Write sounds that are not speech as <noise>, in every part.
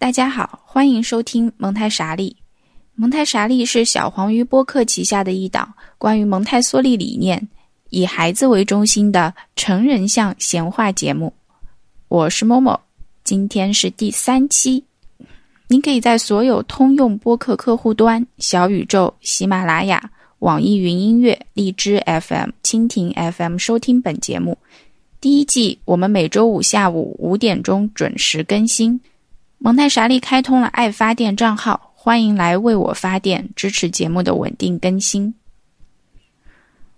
大家好，欢迎收听蒙台傻利。蒙台傻利是小黄鱼播客旗下的一档关于蒙台梭利理念、以孩子为中心的成人向闲话节目。我是某某，今天是第三期。您可以在所有通用播客客户端、小宇宙、喜马拉雅、网易云音乐、荔枝 FM、蜻蜓 FM 收听本节目。第一季我们每周五下午五点钟准时更新。蒙太莎利开通了爱发电账号，欢迎来为我发电，支持节目的稳定更新。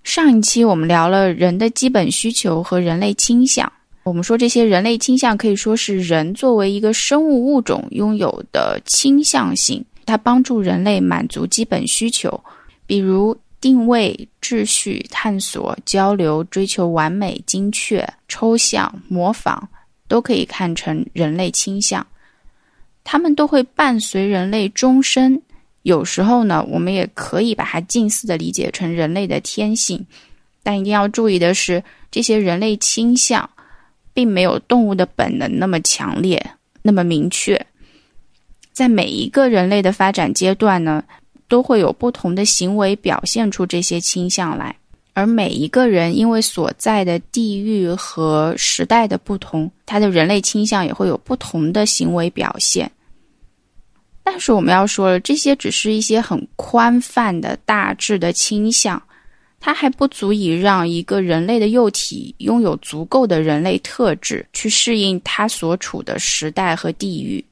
上一期我们聊了人的基本需求和人类倾向，我们说这些人类倾向可以说是人作为一个生物物种拥有的倾向性，它帮助人类满足基本需求，比如定位、秩序、探索、交流、追求完美、精确、抽象、模仿，都可以看成人类倾向。他们都会伴随人类终身。有时候呢，我们也可以把它近似的理解成人类的天性。但一定要注意的是，这些人类倾向并没有动物的本能那么强烈、那么明确。在每一个人类的发展阶段呢，都会有不同的行为表现出这些倾向来。而每一个人因为所在的地域和时代的不同，他的人类倾向也会有不同的行为表现。但是我们要说了，这些只是一些很宽泛的大致的倾向，它还不足以让一个人类的幼体拥有足够的人类特质去适应他所处的时代和地域。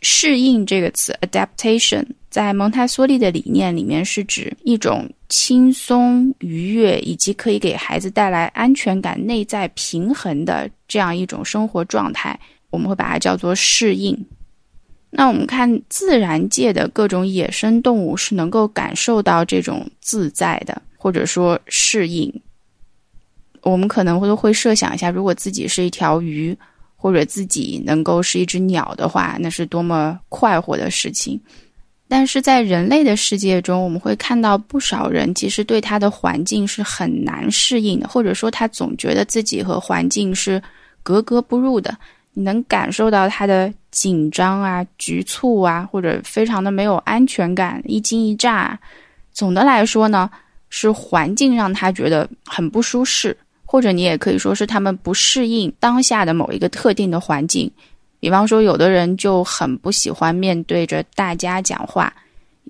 适应这个词 （adaptation） 在蒙台梭利的理念里面是指一种轻松愉悦以及可以给孩子带来安全感、内在平衡的这样一种生活状态。我们会把它叫做适应。那我们看自然界的各种野生动物是能够感受到这种自在的，或者说适应。我们可能会会设想一下，如果自己是一条鱼。或者自己能够是一只鸟的话，那是多么快活的事情。但是在人类的世界中，我们会看到不少人其实对他的环境是很难适应的，或者说他总觉得自己和环境是格格不入的。你能感受到他的紧张啊、局促啊，或者非常的没有安全感、一惊一乍。总的来说呢，是环境让他觉得很不舒适。或者你也可以说是他们不适应当下的某一个特定的环境，比方说有的人就很不喜欢面对着大家讲话，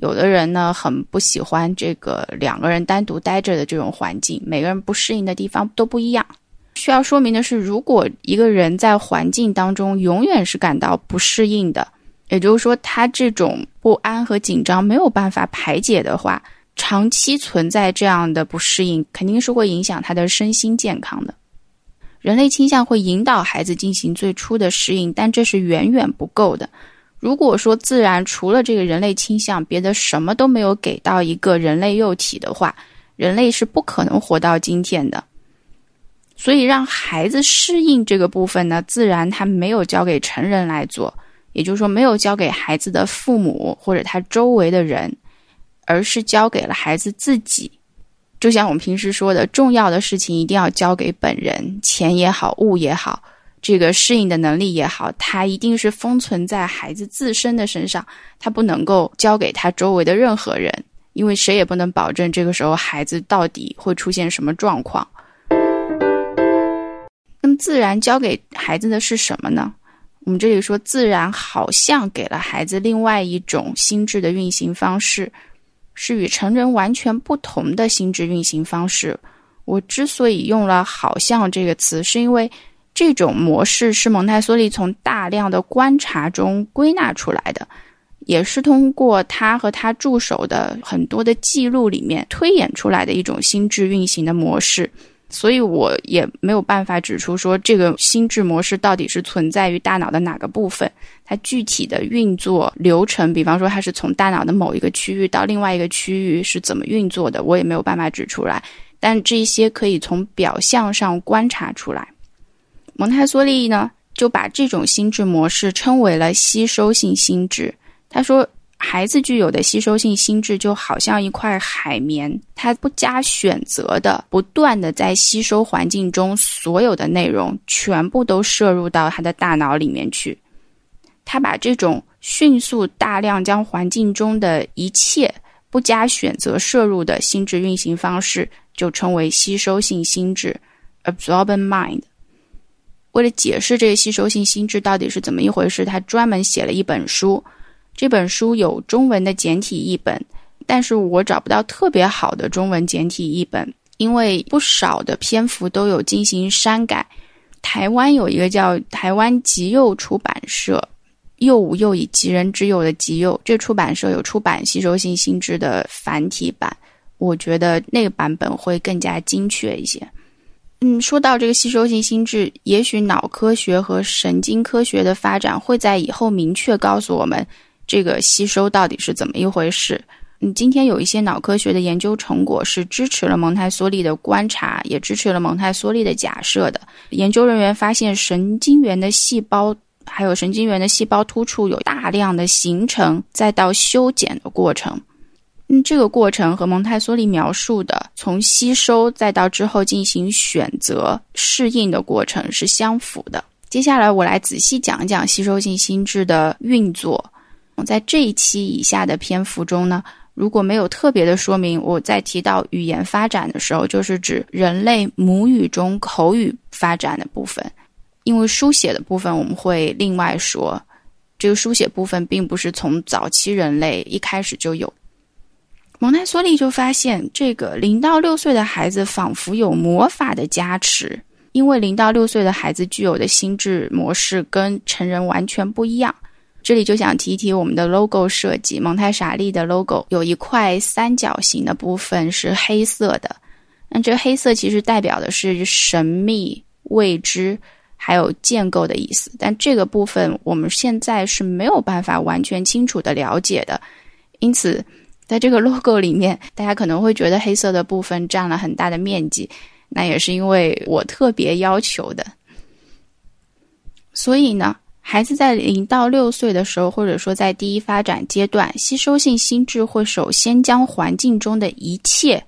有的人呢很不喜欢这个两个人单独待着的这种环境，每个人不适应的地方都不一样。需要说明的是，如果一个人在环境当中永远是感到不适应的，也就是说他这种不安和紧张没有办法排解的话。长期存在这样的不适应，肯定是会影响他的身心健康的。人类倾向会引导孩子进行最初的适应，但这是远远不够的。如果说自然除了这个人类倾向，别的什么都没有给到一个人类幼体的话，人类是不可能活到今天的。所以，让孩子适应这个部分呢，自然他没有交给成人来做，也就是说，没有交给孩子的父母或者他周围的人。而是交给了孩子自己，就像我们平时说的，重要的事情一定要交给本人，钱也好，物也好，这个适应的能力也好，它一定是封存在孩子自身的身上，他不能够交给他周围的任何人，因为谁也不能保证这个时候孩子到底会出现什么状况。那么，自然交给孩子的是什么呢？我们这里说，自然好像给了孩子另外一种心智的运行方式。是与成人完全不同的心智运行方式。我之所以用了“好像”这个词，是因为这种模式是蒙台梭利从大量的观察中归纳出来的，也是通过他和他助手的很多的记录里面推演出来的一种心智运行的模式。所以我也没有办法指出说这个心智模式到底是存在于大脑的哪个部分，它具体的运作流程，比方说它是从大脑的某一个区域到另外一个区域是怎么运作的，我也没有办法指出来。但这些可以从表象上观察出来。蒙台梭利呢就把这种心智模式称为了吸收性心智。他说。孩子具有的吸收性心智就好像一块海绵，它不加选择的，不断的在吸收环境中所有的内容，全部都摄入到他的大脑里面去。他把这种迅速大量将环境中的一切不加选择摄入的心智运行方式，就称为吸收性心智 （absorbent mind）。为了解释这个吸收性心智到底是怎么一回事，他专门写了一本书。这本书有中文的简体译本，但是我找不到特别好的中文简体译本，因为不少的篇幅都有进行删改。台湾有一个叫台湾极右出版社，右无右以吉人之右的极右，这出版社有出版《吸收性心智》的繁体版，我觉得那个版本会更加精确一些。嗯，说到这个吸收性心智，也许脑科学和神经科学的发展会在以后明确告诉我们，这个吸收到底是怎么一回事。嗯，今天有一些脑科学的研究成果是支持了蒙台梭利的观察，也支持了蒙台梭利的假设的。研究人员发现，神经元的细胞还有神经元的细胞突触有大量的形成再到修剪的过程。嗯，这个过程和蒙台梭利描述的从吸收再到之后进行选择适应的过程是相符的。接下来我来仔细讲讲吸收性心智的运作。在这一期以下的篇幅中呢，如果没有特别的说明，我在提到语言发展的时候，就是指人类母语中口语发展的部分。因为书写的部分我们会另外说，这个书写部分并不是从早期人类一开始就有。蒙台梭利就发现，这个零到六岁的孩子仿佛有魔法的加持，因为零到六岁的孩子具有的心智模式跟成人完全不一样。这里就想提一提我们的 logo 设计，蒙太傻利的 logo 有一块三角形的部分是黑色的，那这黑色其实代表的是神秘、未知还有建构的意思，但这个部分我们现在是没有办法完全清楚的了解的，因此。在这个 <laughs> logo 里面，大家可能会觉得黑色的部分占了很大的面积，那也是因为我特别要求的。所以呢，孩子在零到六岁的时候，或者说在第一发展阶段，吸收性心智会首先将环境中的一切，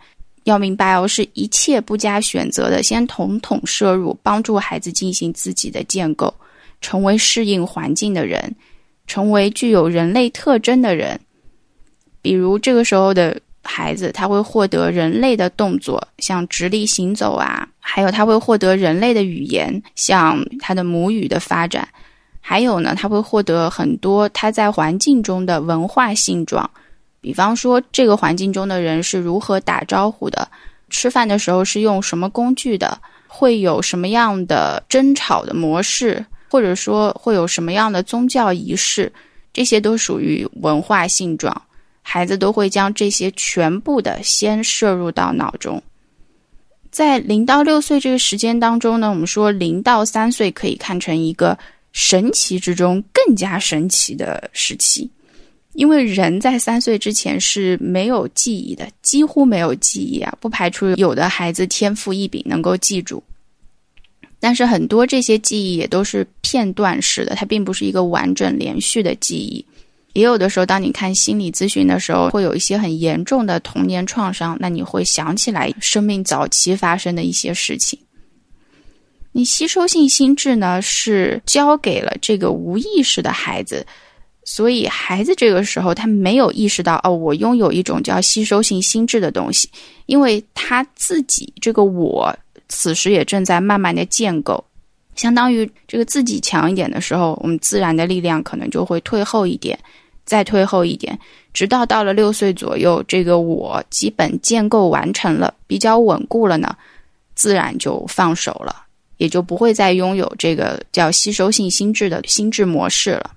要明白哦，是一切不加选择的，先统统摄入，帮助孩子进行自己的建构，成为适应环境的人，成为具有人类特征的人。比如这个时候的孩子，他会获得人类的动作，像直立行走啊，还有他会获得人类的语言，像他的母语的发展，还有呢，他会获得很多他在环境中的文化性状，比方说这个环境中的人是如何打招呼的，吃饭的时候是用什么工具的，会有什么样的争吵的模式，或者说会有什么样的宗教仪式，这些都属于文化性状。孩子都会将这些全部的先摄入到脑中，在零到六岁这个时间当中呢，我们说零到三岁可以看成一个神奇之中更加神奇的时期，因为人在三岁之前是没有记忆的，几乎没有记忆啊，不排除有的孩子天赋异禀能够记住，但是很多这些记忆也都是片段式的，它并不是一个完整连续的记忆。也有的时候，当你看心理咨询的时候，会有一些很严重的童年创伤，那你会想起来生命早期发生的一些事情。你吸收性心智呢，是交给了这个无意识的孩子，所以孩子这个时候他没有意识到哦，我拥有一种叫吸收性心智的东西，因为他自己这个我此时也正在慢慢的建构，相当于这个自己强一点的时候，我们自然的力量可能就会退后一点。再退后一点，直到到了六岁左右，这个我基本建构完成了，比较稳固了呢，自然就放手了，也就不会再拥有这个叫吸收性心智的心智模式了。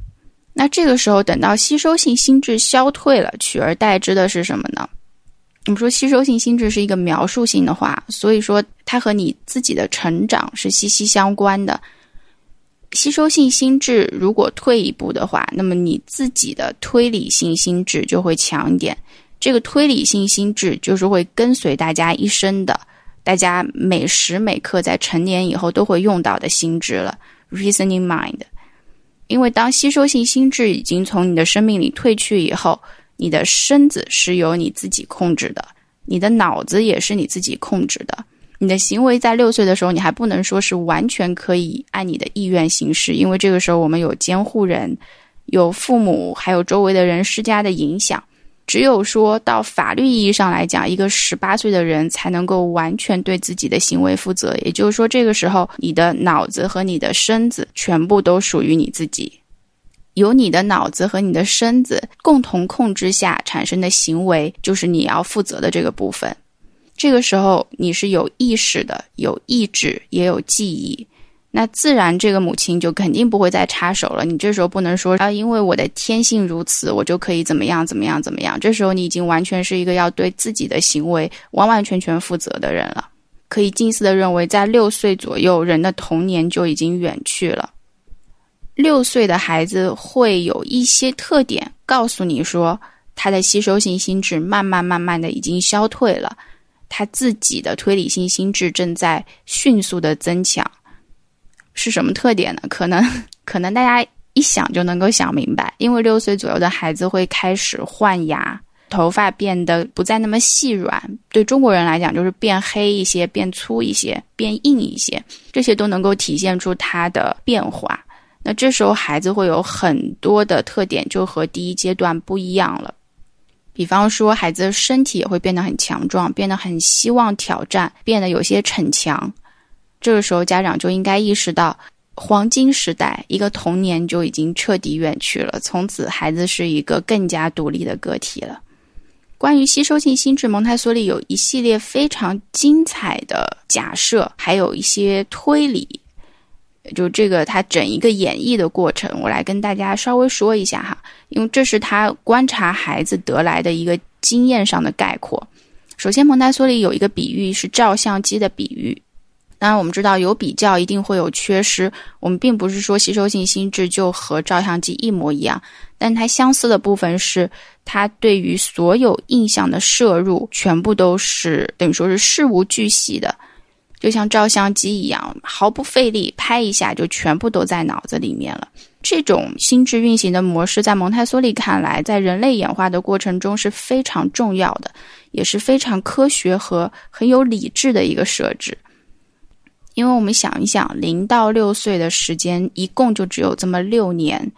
那这个时候，等到吸收性心智消退了，取而代之的是什么呢？我们说吸收性心智是一个描述性的话，所以说它和你自己的成长是息息相关的。吸收性心智如果退一步的话，那么你自己的推理性心智就会强一点。这个推理性心智就是会跟随大家一生的，大家每时每刻在成年以后都会用到的心智了，reasoning mind。因为当吸收性心智已经从你的生命里退去以后，你的身子是由你自己控制的，你的脑子也是你自己控制的。你的行为在六岁的时候，你还不能说是完全可以按你的意愿行事，因为这个时候我们有监护人，有父母还有周围的人施加的影响。只有说到法律意义上来讲，一个十八岁的人才能够完全对自己的行为负责。也就是说，这个时候你的脑子和你的身子全部都属于你自己，由你的脑子和你的身子共同控制下产生的行为，就是你要负责的这个部分。这个时候你是有意识的，有意志，也有记忆。那自然，这个母亲就肯定不会再插手了。你这时候不能说啊，因为我的天性如此，我就可以怎么样怎么样怎么样。这时候你已经完全是一个要对自己的行为完完全全负责的人了。可以近似的认为，在六岁左右，人的童年就已经远去了。六岁的孩子会有一些特点，告诉你说，他的吸收性心智慢慢慢慢的已经消退了，他自己的推理性心智正在迅速的增强。是什么特点呢？可能可能大家一想就能够想明白，因为六岁左右的孩子会开始换牙，头发变得不再那么细软，对中国人来讲就是变黑一些、变粗一些、变硬一些，这些都能够体现出他的变化。那这时候孩子会有很多的特点，就和第一阶段不一样了。比方说，孩子身体也会变得很强壮，变得很希望挑战，变得有些逞强。这个时候，家长就应该意识到，黄金时代一个童年就已经彻底远去了。从此，孩子是一个更加独立的个体了。关于吸收性心智，蒙台梭利有一系列非常精彩的假设，还有一些推理。就这个，他整一个演绎的过程，我来跟大家稍微说一下哈，因为这是他观察孩子得来的一个经验上的概括。首先，蒙台梭利有一个比喻是照相机的比喻。当然，我们知道有比较一定会有缺失。我们并不是说吸收性心智就和照相机一模一样，但它相似的部分是，它对于所有印象的摄入全部都是等于说是事无巨细的，就像照相机一样，毫不费力拍一下就全部都在脑子里面了。这种心智运行的模式，在蒙台梭利看来，在人类演化的过程中是非常重要的，也是非常科学和很有理智的一个设置。因为我们想一想，零到六岁的时间一共就只有这么六年，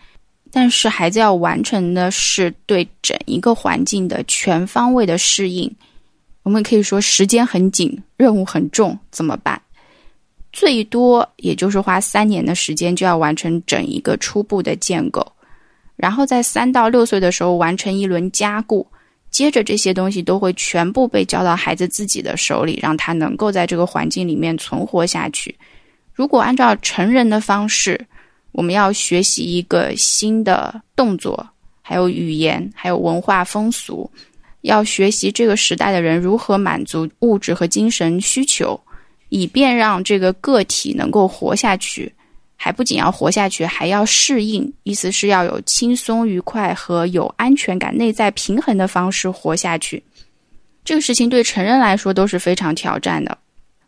但是孩子要完成的是对整一个环境的全方位的适应。我们可以说时间很紧，任务很重，怎么办？最多也就是花三年的时间就要完成整一个初步的建构，然后在三到六岁的时候完成一轮加固。接着这些东西都会全部被交到孩子自己的手里，让他能够在这个环境里面存活下去。如果按照成人的方式，我们要学习一个新的动作，还有语言，还有文化风俗，要学习这个时代的人如何满足物质和精神需求，以便让这个个体能够活下去。还不仅要活下去，还要适应，意思是要有轻松愉快和有安全感、内在平衡的方式活下去。这个事情对成人来说都是非常挑战的，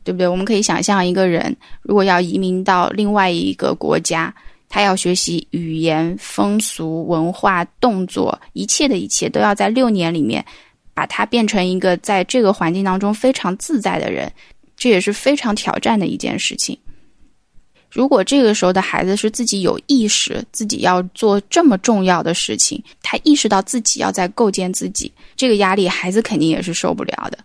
对不对？我们可以想象一个人如果要移民到另外一个国家，他要学习语言、风俗、文化、动作，一切的一切都要在六年里面把他变成一个在这个环境当中非常自在的人，这也是非常挑战的一件事情。如果这个时候的孩子是自己有意识，自己要做这么重要的事情，他意识到自己要在构建自己，这个压力孩子肯定也是受不了的。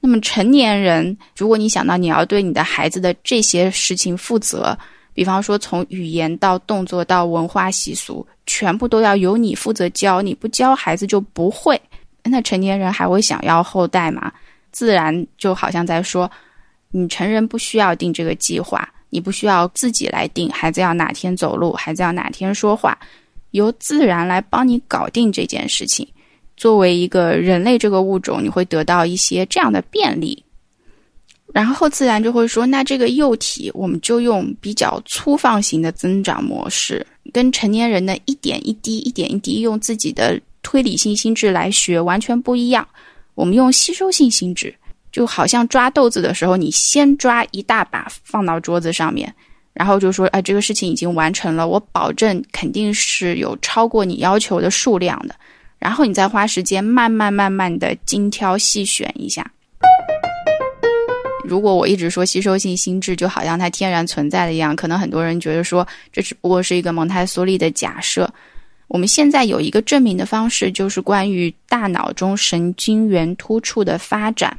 那么成年人，如果你想到你要对你的孩子的这些事情负责，比方说从语言到动作到文化习俗，全部都要由你负责教，你不教孩子就不会。那成年人还会想要后代吗？自然就好像在说，你成人不需要定这个计划。你不需要自己来定孩子要哪天走路，孩子要哪天说话，由自然来帮你搞定这件事情。作为一个人类这个物种，你会得到一些这样的便利。然后自然就会说，那这个幼体我们就用比较粗放型的增长模式，跟成年人的一点一滴、一点一滴用自己的推理性心智来学完全不一样。我们用吸收性心智。就好像抓豆子的时候，你先抓一大把放到桌子上面，然后就说：“哎，这个事情已经完成了，我保证肯定是有超过你要求的数量的。”然后你再花时间慢慢慢慢的精挑细选一下。如果我一直说吸收性心智就好像它天然存在的一样，可能很多人觉得说这只不过是一个蒙台梭利的假设。我们现在有一个证明的方式，就是关于大脑中神经元突触的发展。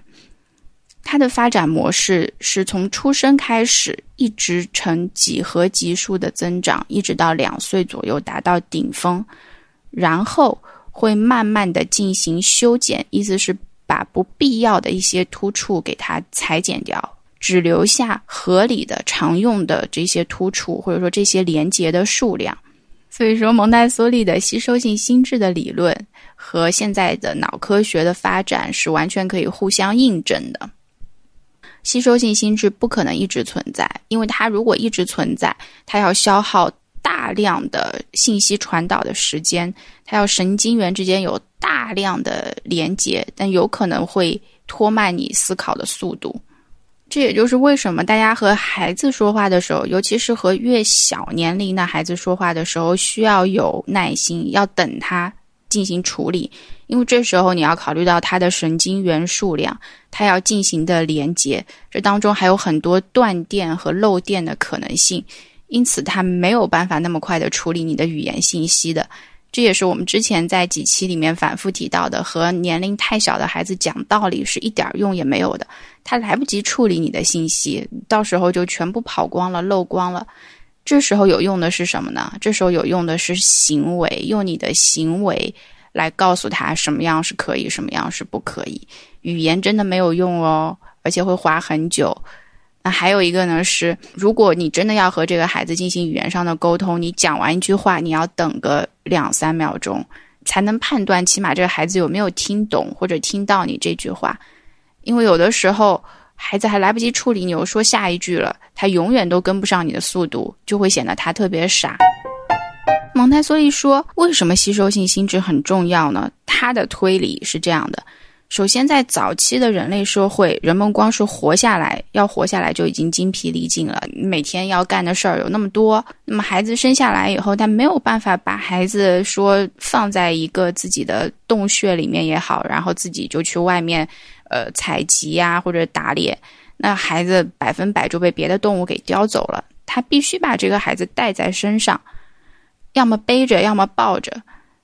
它的发展模式是从出生开始，一直呈几何级数的增长，一直到两岁左右达到顶峰，然后会慢慢的进行修剪，意思是把不必要的一些突触给它裁剪掉，只留下合理的常用的这些突触，或者说这些连接的数量。所以说，蒙台梭利的吸收性心智的理论和现在的脑科学的发展是完全可以互相印证的。吸收性心智不可能一直存在，因为它如果一直存在，它要消耗大量的信息传导的时间，它要神经元之间有大量的连接，但有可能会拖慢你思考的速度。这也就是为什么大家和孩子说话的时候，尤其是和越小年龄的孩子说话的时候，需要有耐心，要等他进行处理。因为这时候你要考虑到它的神经元数量，它要进行的连接，这当中还有很多断电和漏电的可能性，因此它没有办法那么快的处理你的语言信息的。这也是我们之前在几期里面反复提到的，和年龄太小的孩子讲道理是一点用也没有的，他来不及处理你的信息，到时候就全部跑光了、漏光了。这时候有用的是什么呢？这时候有用的是行为，用你的行为。来告诉他什么样是可以，什么样是不可以。语言真的没有用哦，而且会花很久。那还有一个呢是，如果你真的要和这个孩子进行语言上的沟通，你讲完一句话，你要等个两三秒钟，才能判断起码这个孩子有没有听懂或者听到你这句话。因为有的时候孩子还来不及处理，你又说下一句了，他永远都跟不上你的速度，就会显得他特别傻。蒙台梭利说：“为什么吸收性心智很重要呢？”他的推理是这样的：首先，在早期的人类社会，人们光是活下来，要活下来就已经精疲力尽了，每天要干的事儿有那么多。那么，孩子生下来以后，他没有办法把孩子说放在一个自己的洞穴里面也好，然后自己就去外面，呃，采集呀或者打猎，那孩子百分百就被别的动物给叼走了。他必须把这个孩子带在身上。要么背着，要么抱着，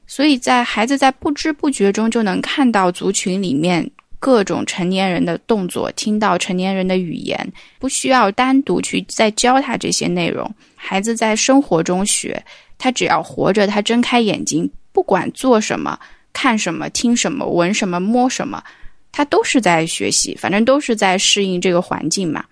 所以在孩子在不知不觉中就能看到族群里面各种成年人的动作，听到成年人的语言，不需要单独去再教他这些内容。孩子在生活中学，他只要活着，他睁开眼睛，不管做什么、看什么、听什么、闻什么、摸什么，他都是在学习，反正都是在适应这个环境嘛。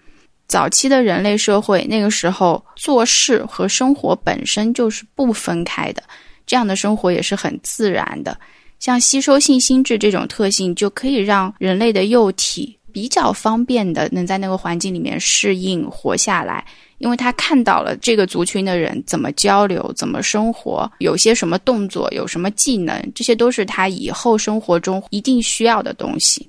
早期的人类社会，那个时候做事和生活本身就是不分开的，这样的生活也是很自然的。像吸收性心智这种特性，就可以让人类的幼体比较方便的能在那个环境里面适应活下来，因为他看到了这个族群的人怎么交流、怎么生活，有些什么动作、有什么技能，这些都是他以后生活中一定需要的东西。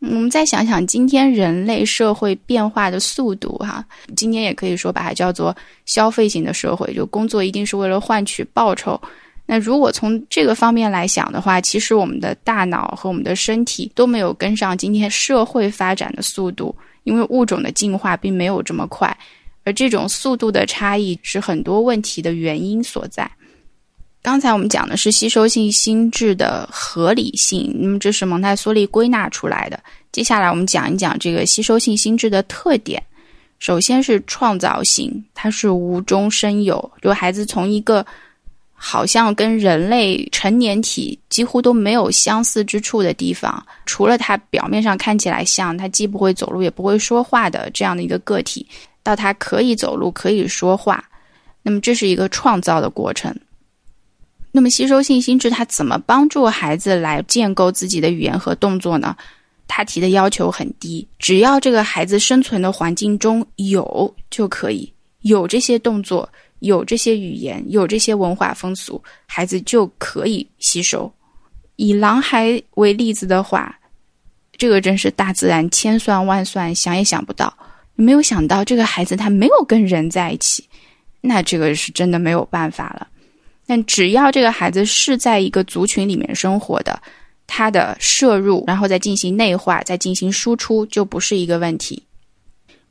我们再想想今天人类社会变化的速度，哈，今天也可以说把它叫做消费型的社会，就工作一定是为了换取报酬。那如果从这个方面来想的话，其实我们的大脑和我们的身体都没有跟上今天社会发展的速度，因为物种的进化并没有这么快，而这种速度的差异是很多问题的原因所在。刚才我们讲的是吸收性心智的合理性，那么这是蒙台梭利归纳出来的。接下来我们讲一讲这个吸收性心智的特点。首先是创造性，它是无中生有，就孩子从一个好像跟人类成年体几乎都没有相似之处的地方，除了他表面上看起来像，他既不会走路也不会说话的这样的一个个体，到他可以走路可以说话，那么这是一个创造的过程。那么，吸收性心智它怎么帮助孩子来建构自己的语言和动作呢？他提的要求很低，只要这个孩子生存的环境中有就可以，有这些动作，有这些语言，有这些文化风俗，孩子就可以吸收。以狼孩为例子的话，这个真是大自然千算万算想也想不到，没有想到这个孩子他没有跟人在一起，那这个是真的没有办法了。但只要这个孩子是在一个族群里面生活的，他的摄入，然后再进行内化，再进行输出，就不是一个问题。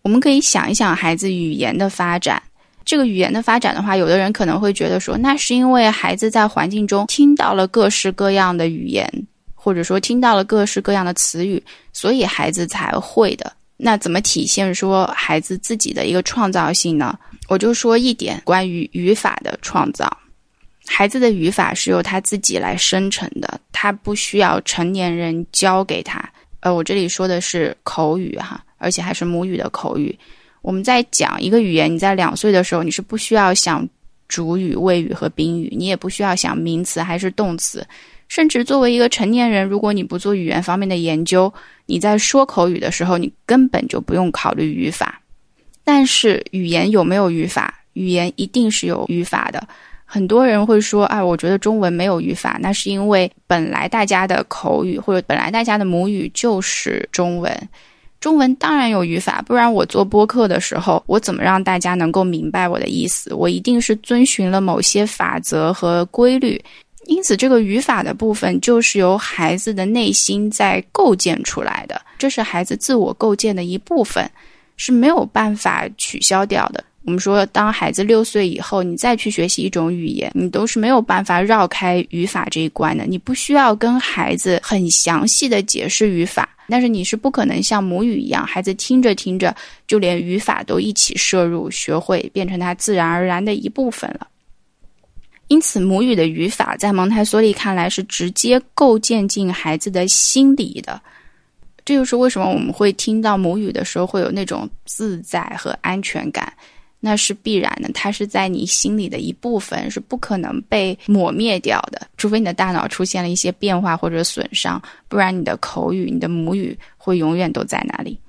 我们可以想一想孩子语言的发展，这个语言的发展的话，有的人可能会觉得说，那是因为孩子在环境中听到了各式各样的语言，或者说听到了各式各样的词语，所以孩子才会的。那怎么体现说孩子自己的一个创造性呢？我就说一点关于语法的创造。孩子的语法是由他自己来生成的，他不需要成年人教给他。呃，我这里说的是口语哈，而且还是母语的口语。我们在讲一个语言，你在两岁的时候，你是不需要想主语、谓语和宾语，你也不需要想名词还是动词。甚至作为一个成年人，如果你不做语言方面的研究，你在说口语的时候，你根本就不用考虑语法。但是语言有没有语法？语言一定是有语法的。很多人会说：“啊，我觉得中文没有语法。”那是因为本来大家的口语或者本来大家的母语就是中文。中文当然有语法，不然我做播客的时候，我怎么让大家能够明白我的意思？我一定是遵循了某些法则和规律。因此，这个语法的部分就是由孩子的内心在构建出来的，这是孩子自我构建的一部分，是没有办法取消掉的。我们说，当孩子六岁以后，你再去学习一种语言，你都是没有办法绕开语法这一关的。你不需要跟孩子很详细的解释语法，但是你是不可能像母语一样，孩子听着听着就连语法都一起摄入、学会，变成他自然而然的一部分了。因此，母语的语法在蒙台梭利看来是直接构建进孩子的心里的。这就是为什么我们会听到母语的时候会有那种自在和安全感，那是必然的。它是在你心里的一部分，是不可能被抹灭掉的，除非你的大脑出现了一些变化或者损伤，不然你的口语、你的母语会永远都在那里。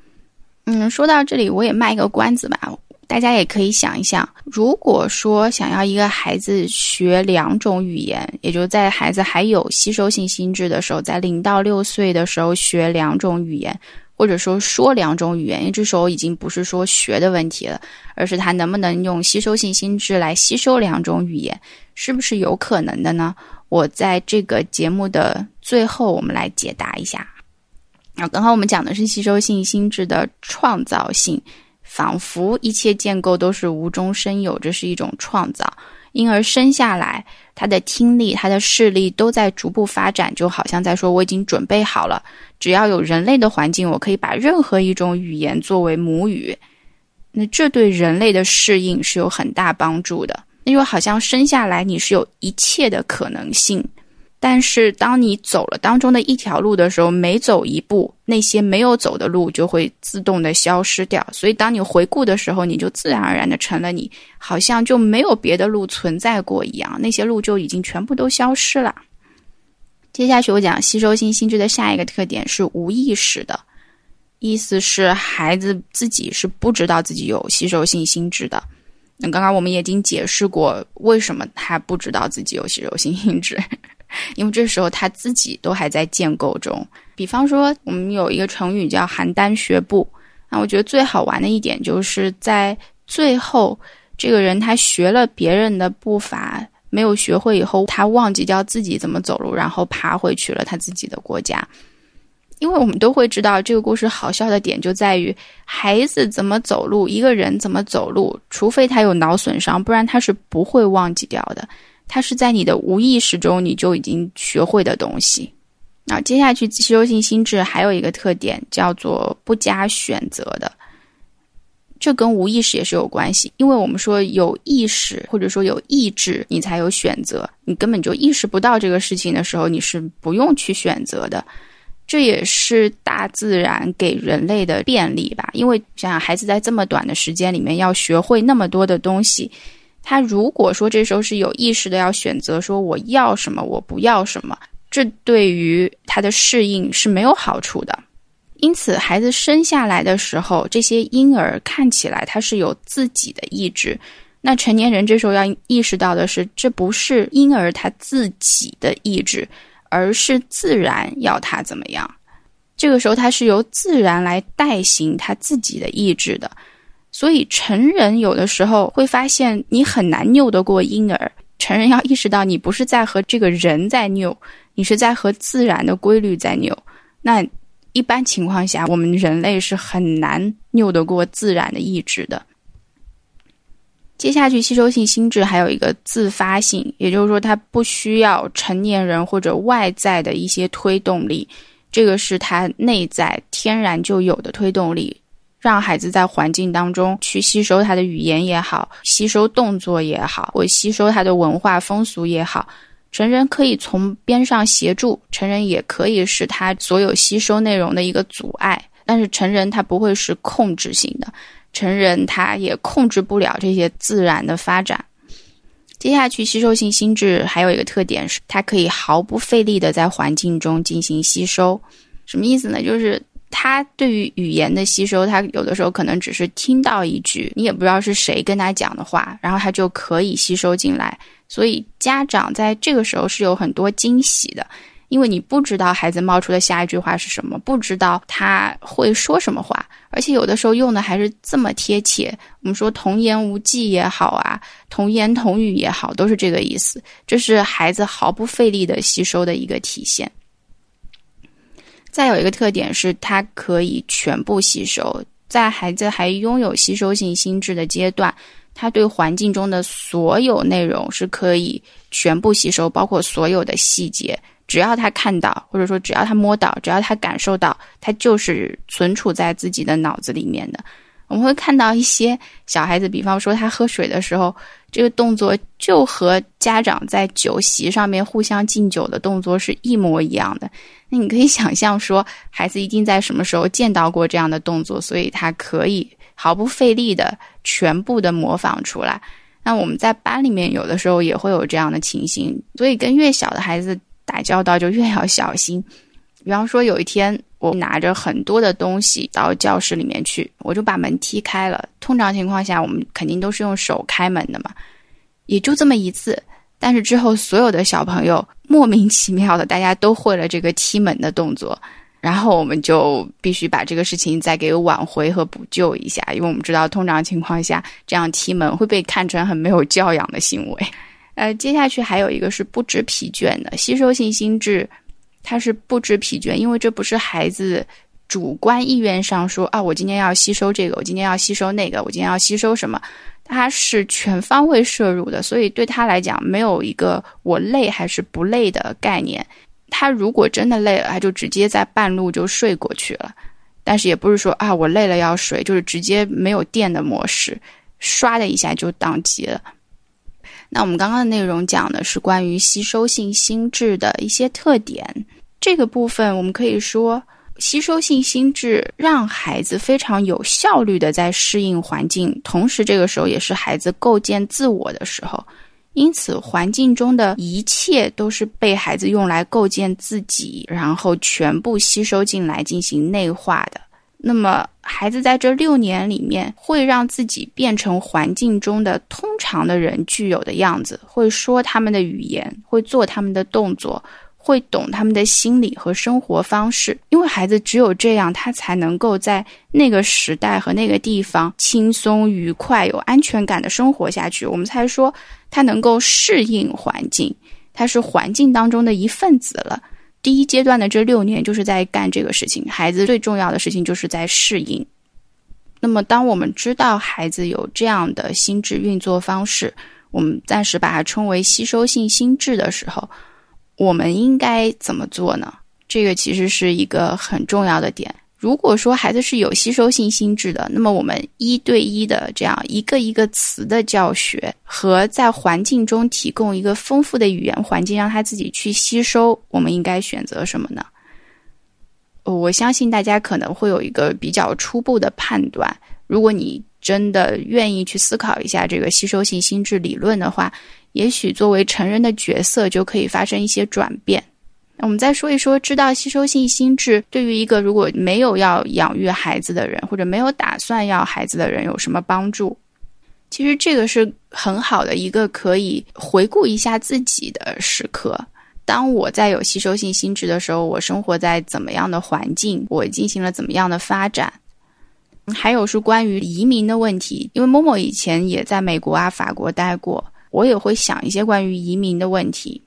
嗯，说到这里，我也卖一个关子吧。大家也可以想一想，如果说想要一个孩子学两种语言，也就在孩子还有吸收性心智的时候，在零到六岁的时候学两种语言，或者说说两种语言，因为这时候已经不是说学的问题了，而是他能不能用吸收性心智来吸收两种语言，是不是有可能的呢？我在这个节目的最后，我们来解答一下。啊，刚刚我们讲的是吸收性心智的创造性。仿佛一切建构都是无中生有，这是一种创造，因而生下来，他的听力、他的视力都在逐步发展，就好像在说我已经准备好了，只要有人类的环境，我可以把任何一种语言作为母语。那这对人类的适应是有很大帮助的，那就好像生下来你是有一切的可能性。但是，当你走了当中的一条路的时候，每走一步，那些没有走的路就会自动的消失掉。所以，当你回顾的时候，你就自然而然的成了你，好像就没有别的路存在过一样。那些路就已经全部都消失了。接下去我讲吸收性心智的下一个特点是无意识的，意思是孩子自己是不知道自己有吸收性心智的。那刚刚我们已经解释过，为什么他不知道自己有吸收性心智。因为这时候他自己都还在建构中。比方说，我们有一个成语叫“邯郸学步”。那我觉得最好玩的一点就是在最后，这个人他学了别人的步伐，没有学会以后，他忘记掉自己怎么走路，然后爬回去了他自己的国家。因为我们都会知道，这个故事好笑的点就在于孩子怎么走路，一个人怎么走路，除非他有脑损伤，不然他是不会忘记掉的。它是在你的无意识中你就已经学会的东西。那接下去吸收性心智还有一个特点叫做不加选择的，这跟无意识也是有关系。因为我们说有意识或者说有意志，你才有选择。你根本就意识不到这个事情的时候，你是不用去选择的。这也是大自然给人类的便利吧？因为想想孩子在这么短的时间里面要学会那么多的东西。他如果说这时候是有意识的要选择说我要什么我不要什么，这对于他的适应是没有好处的。因此，孩子生下来的时候，这些婴儿看起来他是有自己的意志。那成年人这时候要意识到的是，这不是婴儿他自己的意志，而是自然要他怎么样。这个时候他是由自然来代行他自己的意志的。所以，成人有的时候会发现你很难拗得过婴儿。成人要意识到，你不是在和这个人在拗，你是在和自然的规律在拗。那一般情况下，我们人类是很难拗得过自然的意志的。接下去，吸收性心智还有一个自发性，也就是说，它不需要成年人或者外在的一些推动力，这个是它内在天然就有的推动力，让孩子在环境当中去吸收他的语言也好，吸收动作也好，或吸收他的文化风俗也好。成人可以从边上协助，成人也可以是他所有吸收内容的一个阻碍，但是成人他不会是控制性的。成人他也控制不了这些自然的发展。接下去，吸收性心智还有一个特点是，它可以毫不费力的在环境中进行吸收。什么意思呢？就是他对于语言的吸收，他有的时候可能只是听到一句，你也不知道是谁跟他讲的话，然后他就可以吸收进来。所以家长在这个时候是有很多惊喜的。因为你不知道孩子冒出的下一句话是什么，不知道他会说什么话，而且有的时候用的还是这么贴切。我们说童言无忌也好啊，童言童语也好，都是这个意思。这是孩子毫不费力的吸收的一个体现。再有一个特点是，他可以全部吸收。在孩子还拥有吸收性心智的阶段，他对环境中的所有内容是可以全部吸收，包括所有的细节。只要他看到，或者说只要他摸到，只要他感受到，他就是存储在自己的脑子里面的。我们会看到一些小孩子，比方说他喝水的时候，这个动作就和家长在酒席上面互相敬酒的动作是一模一样的。那你可以想象说，孩子一定在什么时候见到过这样的动作，所以他可以毫不费力的全部的模仿出来。那我们在班里面有的时候也会有这样的情形，所以跟越小的孩子。打交道就越要小心。比方说，有一天我拿着很多的东西到教室里面去，我就把门踢开了。通常情况下，我们肯定都是用手开门的嘛，也就这么一次。但是之后，所有的小朋友莫名其妙的，大家都会了这个踢门的动作，然后我们就必须把这个事情再给挽回和补救一下，因为我们知道，通常情况下这样踢门会被看成很没有教养的行为。<laughs> 呃，接下去还有一个是不知疲倦的吸收性心智，它是不知疲倦，因为这不是孩子主观意愿上说啊，我今天要吸收这个，我今天要吸收那个，我今天要吸收什么，它是全方位摄入的，所以对他来讲没有一个我累还是不累的概念。他如果真的累了，他就直接在半路就睡过去了，但是也不是说啊，我累了要睡，就是直接没有电的模式，唰的一下就宕机了。那我们刚刚的内容讲的是关于吸收性心智的一些特点。这个部分我们可以说，吸收性心智让孩子非常有效率的在适应环境，同时这个时候也是孩子构建自我的时候。因此，环境中的一切都是被孩子用来构建自己，然后全部吸收进来进行内化的。那么，孩子在这六年里面，会让自己变成环境中的通常的人具有的样子，会说他们的语言，会做他们的动作，会懂他们的心理和生活方式。因为孩子只有这样，他才能够在那个时代和那个地方轻松、愉快、有安全感的生活下去。我们才说他能够适应环境，他是环境当中的一份子了。第一阶段的这六年就是在干这个事情，孩子最重要的事情就是在适应。那么，当我们知道孩子有这样的心智运作方式，我们暂时把它称为吸收性心智的时候，我们应该怎么做呢？这个其实是一个很重要的点。如果说孩子是有吸收性心智的，那么我们一对一的这样一个一个词的教学，和在环境中提供一个丰富的语言环境，让他自己去吸收，我们应该选择什么呢？我相信大家可能会有一个比较初步的判断。如果你真的愿意去思考一下这个吸收性心智理论的话，也许作为成人的角色就可以发生一些转变。那我们再说一说，知道吸收性心智对于一个如果没有要养育孩子的人，或者没有打算要孩子的人有什么帮助？其实这个是很好的一个可以回顾一下自己的时刻。当我在有吸收性心智的时候，我生活在怎么样的环境？我进行了怎么样的发展？还有是关于移民的问题，因为某某以前也在美国啊、法国待过，我也会想一些关于移民的问题。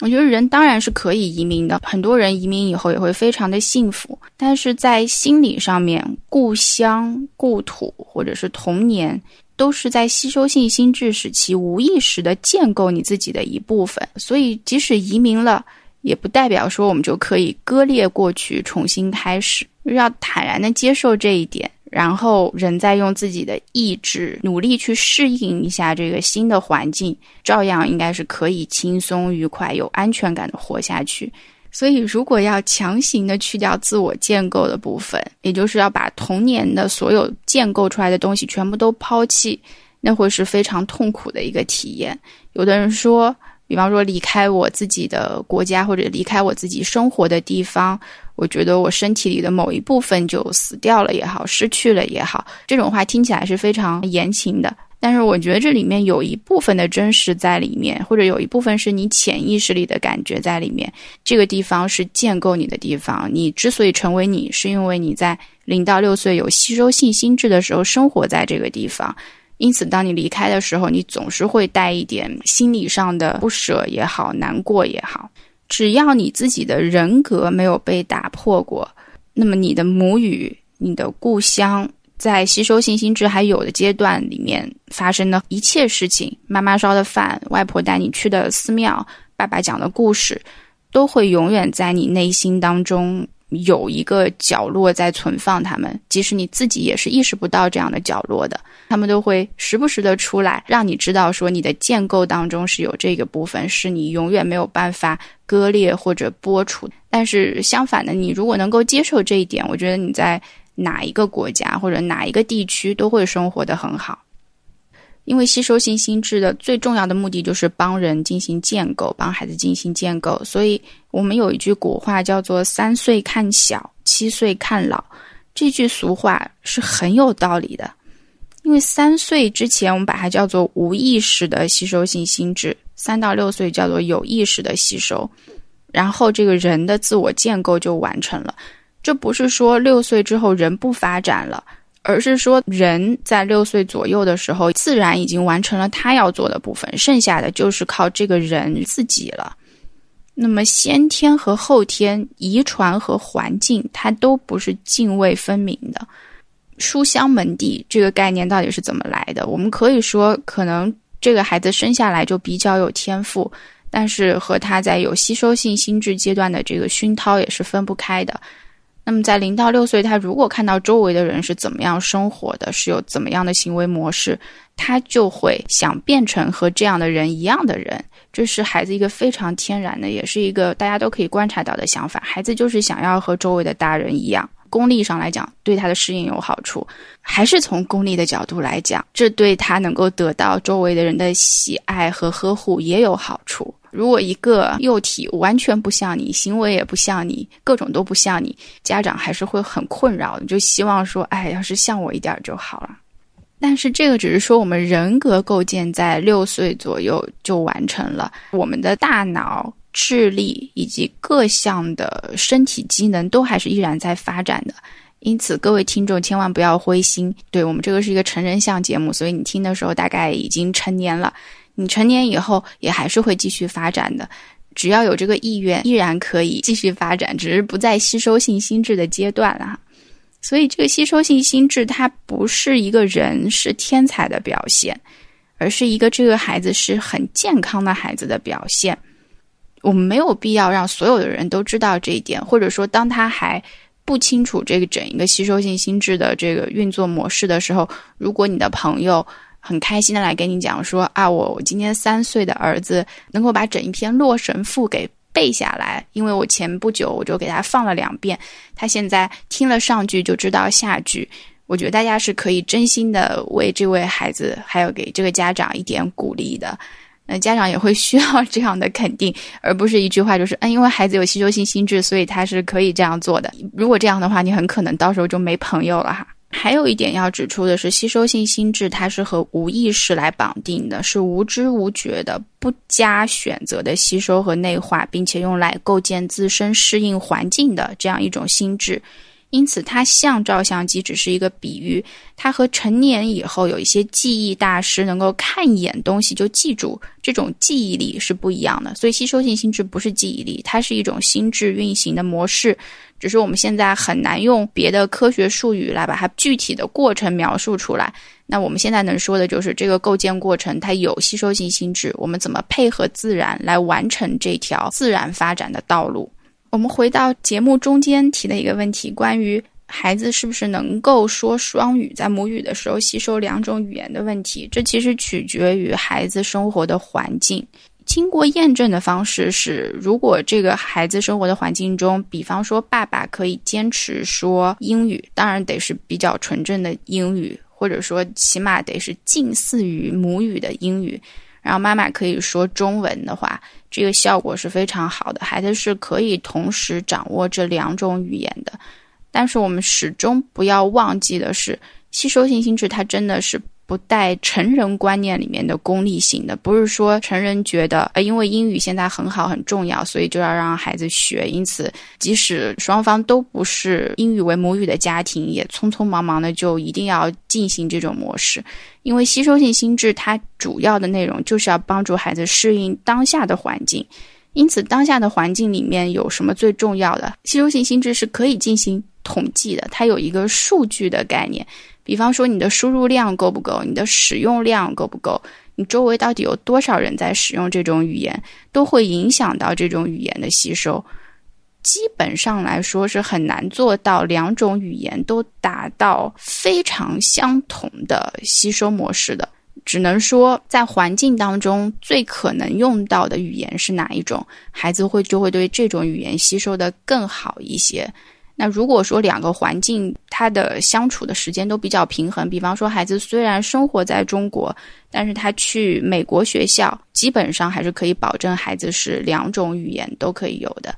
我觉得人当然是可以移民的，很多人移民以后也会非常的幸福。但是在心理上面，故乡、故土或者是童年，都是在吸收性心智时期无意识的建构你自己的一部分。所以，即使移民了，也不代表说我们就可以割裂过去，重新开始。要坦然的接受这一点，然后人再用自己的意志努力去适应一下这个新的环境，照样应该是可以轻松愉快、有安全感的活下去。所以，如果要强行的去掉自我建构的部分，也就是要把童年的所有建构出来的东西全部都抛弃，那会是非常痛苦的一个体验。有的人说，比方说离开我自己的国家或者离开我自己生活的地方，我觉得我身体里的某一部分就死掉了也好，失去了也好，这种话听起来是非常言情的。但是我觉得这里面有一部分的真实在里面，或者有一部分是你潜意识里的感觉在里面。这个地方是建构你的地方。你之所以成为你，是因为你在零到六岁有吸收性心智的时候生活在这个地方。因此，当你离开的时候，你总是会带一点心理上的不舍也好，难过也好。只要你自己的人格没有被打破过，那么你的母语、你的故乡。在吸收信心智还有的阶段里面发生的一切事情，妈妈烧的饭，外婆带你去的寺庙，爸爸讲的故事，都会永远在你内心当中有一个角落在存放他们。即使你自己也是意识不到这样的角落的，他们都会时不时的出来，让你知道说你的建构当中是有这个部分，是你永远没有办法割裂或者剥除。但是相反的，你如果能够接受这一点，我觉得你在。哪一个国家或者哪一个地区都会生活的很好，因为吸收性心智的最重要的目的就是帮人进行建构，帮孩子进行建构。所以我们有一句古话叫做“三岁看小，七岁看老”，这句俗话是很有道理的。因为三岁之前我们把它叫做无意识的吸收性心智，三到六岁叫做有意识的吸收，然后这个人的自我建构就完成了。这不是说六岁之后人不发展了，而是说人在六岁左右的时候，自然已经完成了他要做的部分，剩下的就是靠这个人自己了。那么先天和后天、遗传和环境，它都不是泾渭分明的。书香门第这个概念到底是怎么来的？我们可以说，可能这个孩子生下来就比较有天赋，但是和他在有吸收性心智阶段的这个熏陶也是分不开的。那么，在零到六岁，他如果看到周围的人是怎么样生活的，是有怎么样的行为模式，他就会想变成和这样的人一样的人。这是孩子一个非常天然的，也是一个大家都可以观察到的想法。孩子就是想要和周围的大人一样。功利上来讲，对他的适应有好处；还是从功利的角度来讲，这对他能够得到周围的人的喜爱和呵护也有好处。如果一个幼体完全不像你，行为也不像你，各种都不像你，家长还是会很困扰的，就希望说，哎，要是像我一点就好了。但是这个只是说我们人格构建在六岁左右就完成了，我们的大脑、智力以及各项的身体机能都还是依然在发展的。因此，各位听众千万不要灰心。对我们这个是一个成人向节目，所以你听的时候大概已经成年了。你成年以后也还是会继续发展的，只要有这个意愿，依然可以继续发展，只是不在吸收性心智的阶段了。所以，这个吸收性心智它不是一个人是天才的表现，而是一个这个孩子是很健康的孩子的表现。我们没有必要让所有的人都知道这一点，或者说，当他还不清楚这个整一个吸收性心智的这个运作模式的时候，如果你的朋友。很开心的来跟你讲说啊，我我今年三岁的儿子能够把整一篇《洛神赋》给背下来，因为我前不久我就给他放了两遍，他现在听了上句就知道下句。我觉得大家是可以真心的为这位孩子，还有给这个家长一点鼓励的。那家长也会需要这样的肯定，而不是一句话就是嗯，因为孩子有吸收性心智，所以他是可以这样做的。如果这样的话，你很可能到时候就没朋友了哈。还有一点要指出的是，吸收性心智它是和无意识来绑定的，是无知无觉的、不加选择的吸收和内化，并且用来构建自身适应环境的这样一种心智。因此，它像照相机只是一个比喻，它和成年以后有一些记忆大师能够看一眼东西就记住这种记忆力是不一样的。所以，吸收性心智不是记忆力，它是一种心智运行的模式，只是我们现在很难用别的科学术语来把它具体的过程描述出来。那我们现在能说的就是这个构建过程，它有吸收性心智，我们怎么配合自然来完成这条自然发展的道路？我们回到节目中间提的一个问题，关于孩子是不是能够说双语，在母语的时候吸收两种语言的问题，这其实取决于孩子生活的环境。经过验证的方式是，如果这个孩子生活的环境中，比方说爸爸可以坚持说英语，当然得是比较纯正的英语，或者说起码得是近似于母语的英语。然后妈妈可以说中文的话，这个效果是非常好的。孩子是可以同时掌握这两种语言的，但是我们始终不要忘记的是，吸收性心智它真的是。不带成人观念里面的功利性的，不是说成人觉得，呃，因为英语现在很好很重要，所以就要让孩子学。因此，即使双方都不是英语为母语的家庭，也匆匆忙忙的就一定要进行这种模式。因为吸收性心智它主要的内容就是要帮助孩子适应当下的环境。因此，当下的环境里面有什么最重要的？吸收性心智是可以进行统计的，它有一个数据的概念。比方说，你的输入量够不够？你的使用量够不够？你周围到底有多少人在使用这种语言，都会影响到这种语言的吸收。基本上来说，是很难做到两种语言都达到非常相同的吸收模式的。只能说，在环境当中最可能用到的语言是哪一种，孩子会就会对这种语言吸收的更好一些。那如果说两个环境他的相处的时间都比较平衡，比方说孩子虽然生活在中国，但是他去美国学校，基本上还是可以保证孩子是两种语言都可以有的。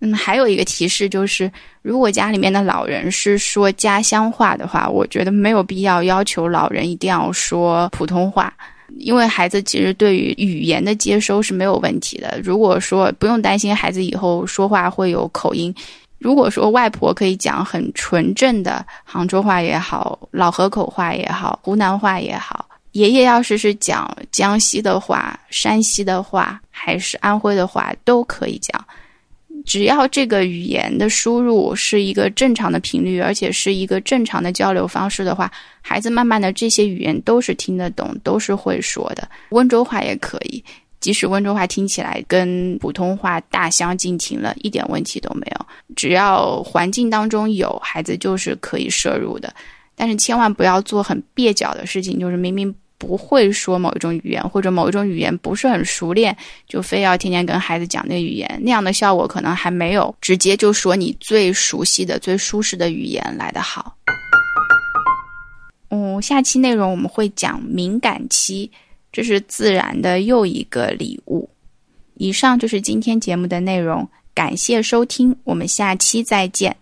嗯，还有一个提示就是，如果家里面的老人是说家乡话的话，我觉得没有必要要求老人一定要说普通话，因为孩子其实对于语言的接收是没有问题的。如果说不用担心孩子以后说话会有口音。如果说外婆可以讲很纯正的杭州话也好，老河口话也好，湖南话也好，爷爷要是是讲江西的话、山西的话，还是安徽的话，都可以讲。只要这个语言的输入是一个正常的频率，而且是一个正常的交流方式的话，孩子慢慢的这些语言都是听得懂，都是会说的。温州话也可以。即使温州话听起来跟普通话大相径庭了，一点问题都没有。只要环境当中有孩子，就是可以摄入的。但是千万不要做很蹩脚的事情，就是明明不会说某一种语言，或者某一种语言不是很熟练，就非要天天跟孩子讲那语言，那样的效果可能还没有直接就说你最熟悉的、最舒适的语言来得好。嗯，下期内容我们会讲敏感期。这是自然的又一个礼物。以上就是今天节目的内容，感谢收听，我们下期再见。